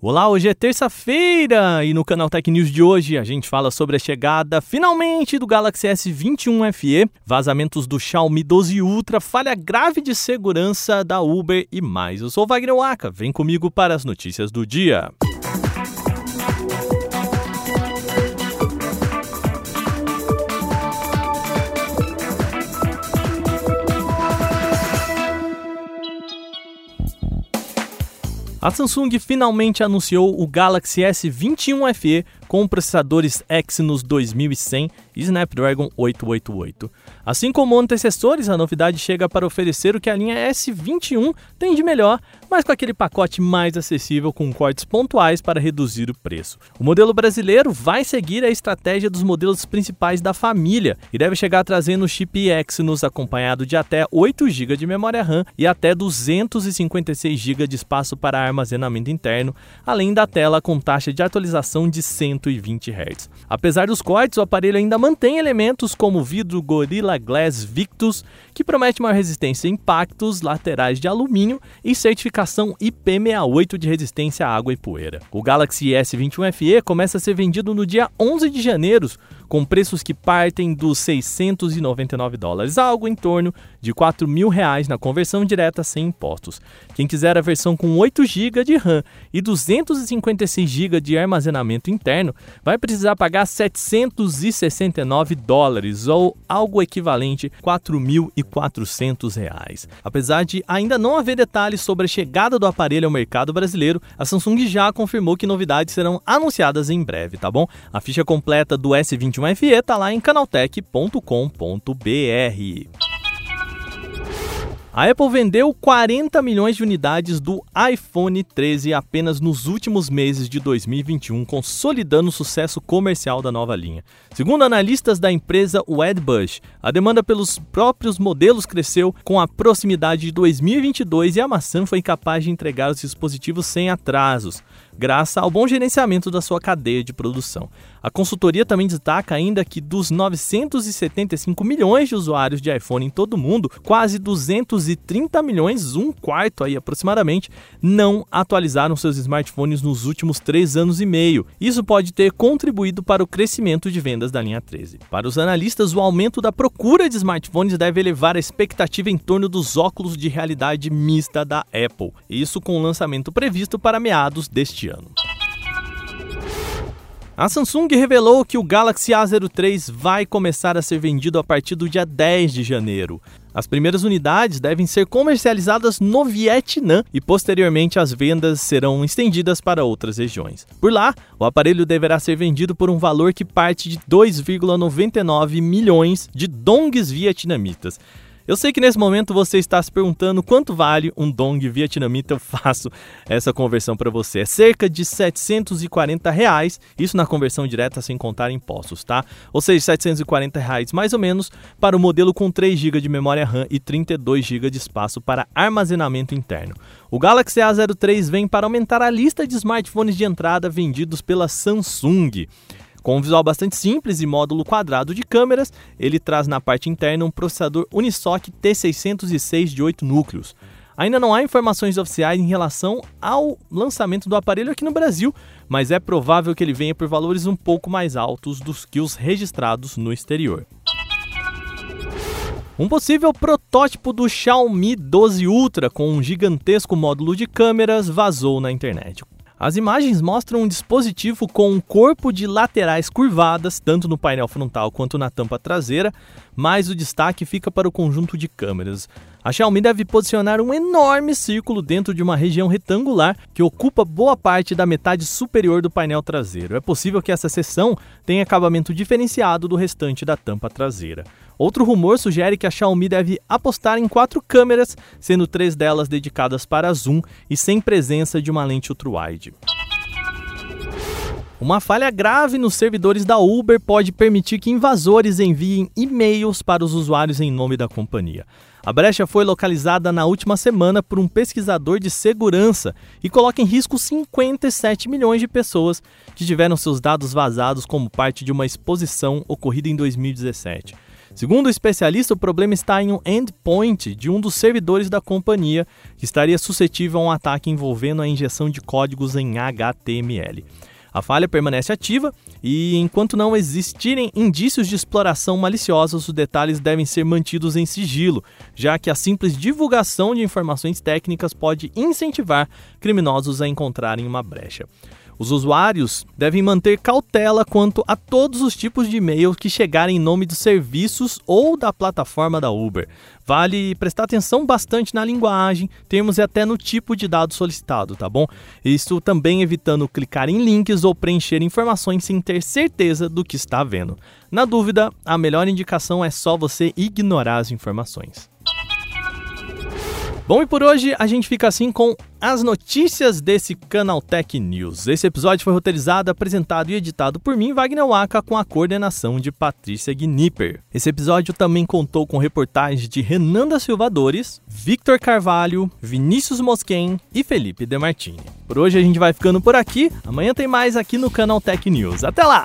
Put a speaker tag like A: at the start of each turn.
A: Olá, hoje é terça-feira e no canal Tech News de hoje a gente fala sobre a chegada finalmente do Galaxy S21 FE, vazamentos do Xiaomi 12 Ultra, falha grave de segurança da Uber e mais. Eu sou o Wagner Waka, vem comigo para as notícias do dia. A Samsung finalmente anunciou o Galaxy S21 FE com processadores Exynos 2100 e Snapdragon 888. Assim como antecessores, a novidade chega para oferecer o que a linha S21 tem de melhor, mas com aquele pacote mais acessível com cortes pontuais para reduzir o preço. O modelo brasileiro vai seguir a estratégia dos modelos principais da família e deve chegar trazendo o chip Exynos acompanhado de até 8 GB de memória RAM e até 256 GB de espaço para armazenamento interno, além da tela com taxa de atualização de 120 Hz. Apesar dos cortes, o aparelho ainda mantém elementos como vidro Gorilla Glass Victus, que promete maior resistência a impactos laterais de alumínio e certificação IP68 de resistência à água e poeira. O Galaxy S21 FE começa a ser vendido no dia 11 de janeiro, com preços que partem dos 699 dólares, algo em torno de 4 mil reais na conversão direta sem impostos. Quem quiser a versão com 8 GB de RAM e 256 GB de armazenamento interno vai precisar pagar 769 dólares ou algo equivalente a 4.400 reais. Apesar de ainda não haver detalhes sobre a chegada do aparelho ao mercado brasileiro, a Samsung já confirmou que novidades serão anunciadas em breve, tá bom? A ficha completa do S21 uma FE tá lá em canaltech.com.br. A Apple vendeu 40 milhões de unidades do iPhone 13 apenas nos últimos meses de 2021, consolidando o sucesso comercial da nova linha. Segundo analistas da empresa Wedbush, a demanda pelos próprios modelos cresceu com a proximidade de 2022 e a maçã foi capaz de entregar os dispositivos sem atrasos graças ao bom gerenciamento da sua cadeia de produção. A consultoria também destaca ainda que dos 975 milhões de usuários de iPhone em todo o mundo, quase 230 milhões, um quarto aí aproximadamente, não atualizaram seus smartphones nos últimos três anos e meio. Isso pode ter contribuído para o crescimento de vendas da linha 13. Para os analistas, o aumento da procura de smartphones deve elevar a expectativa em torno dos óculos de realidade mista da Apple. Isso com o lançamento previsto para meados deste ano. A Samsung revelou que o Galaxy A03 vai começar a ser vendido a partir do dia 10 de janeiro. As primeiras unidades devem ser comercializadas no Vietnã e posteriormente as vendas serão estendidas para outras regiões. Por lá, o aparelho deverá ser vendido por um valor que parte de 2,99 milhões de dongs vietnamitas. Eu sei que nesse momento você está se perguntando quanto vale um dong vietnamita. Eu faço essa conversão para você. É cerca de 740 reais, isso na conversão direta sem contar impostos, tá? Ou seja, 740 reais mais ou menos para o modelo com 3 GB de memória RAM e 32 GB de espaço para armazenamento interno. O Galaxy A03 vem para aumentar a lista de smartphones de entrada vendidos pela Samsung. Com um visual bastante simples e módulo quadrado de câmeras, ele traz na parte interna um processador Unisoc T606 de 8 núcleos. Ainda não há informações oficiais em relação ao lançamento do aparelho aqui no Brasil, mas é provável que ele venha por valores um pouco mais altos dos que os registrados no exterior. Um possível protótipo do Xiaomi 12 Ultra com um gigantesco módulo de câmeras vazou na internet. As imagens mostram um dispositivo com um corpo de laterais curvadas, tanto no painel frontal quanto na tampa traseira, mas o destaque fica para o conjunto de câmeras. A Xiaomi deve posicionar um enorme círculo dentro de uma região retangular que ocupa boa parte da metade superior do painel traseiro. É possível que essa seção tenha acabamento diferenciado do restante da tampa traseira. Outro rumor sugere que a Xiaomi deve apostar em quatro câmeras, sendo três delas dedicadas para zoom e sem presença de uma lente ultra-wide. Uma falha grave nos servidores da Uber pode permitir que invasores enviem e-mails para os usuários em nome da companhia. A brecha foi localizada na última semana por um pesquisador de segurança e coloca em risco 57 milhões de pessoas que tiveram seus dados vazados como parte de uma exposição ocorrida em 2017. Segundo o especialista, o problema está em um endpoint de um dos servidores da companhia que estaria suscetível a um ataque envolvendo a injeção de códigos em HTML. A falha permanece ativa e, enquanto não existirem indícios de exploração maliciosa, os detalhes devem ser mantidos em sigilo, já que a simples divulgação de informações técnicas pode incentivar criminosos a encontrarem uma brecha. Os usuários devem manter cautela quanto a todos os tipos de e-mail que chegarem em nome dos serviços ou da plataforma da Uber. Vale prestar atenção bastante na linguagem, termos e até no tipo de dado solicitado, tá bom? Isso também evitando clicar em links ou preencher informações sem ter certeza do que está vendo. Na dúvida, a melhor indicação é só você ignorar as informações. Bom, e por hoje a gente fica assim com as notícias desse Canaltech News. Esse episódio foi roteirizado, apresentado e editado por mim, Wagner Waka, com a coordenação de Patrícia Gnipper. Esse episódio também contou com reportagens de Renan da Silva Dores, Victor Carvalho, Vinícius Mosquen e Felipe Demartini. Por hoje a gente vai ficando por aqui. Amanhã tem mais aqui no Canaltech News. Até lá!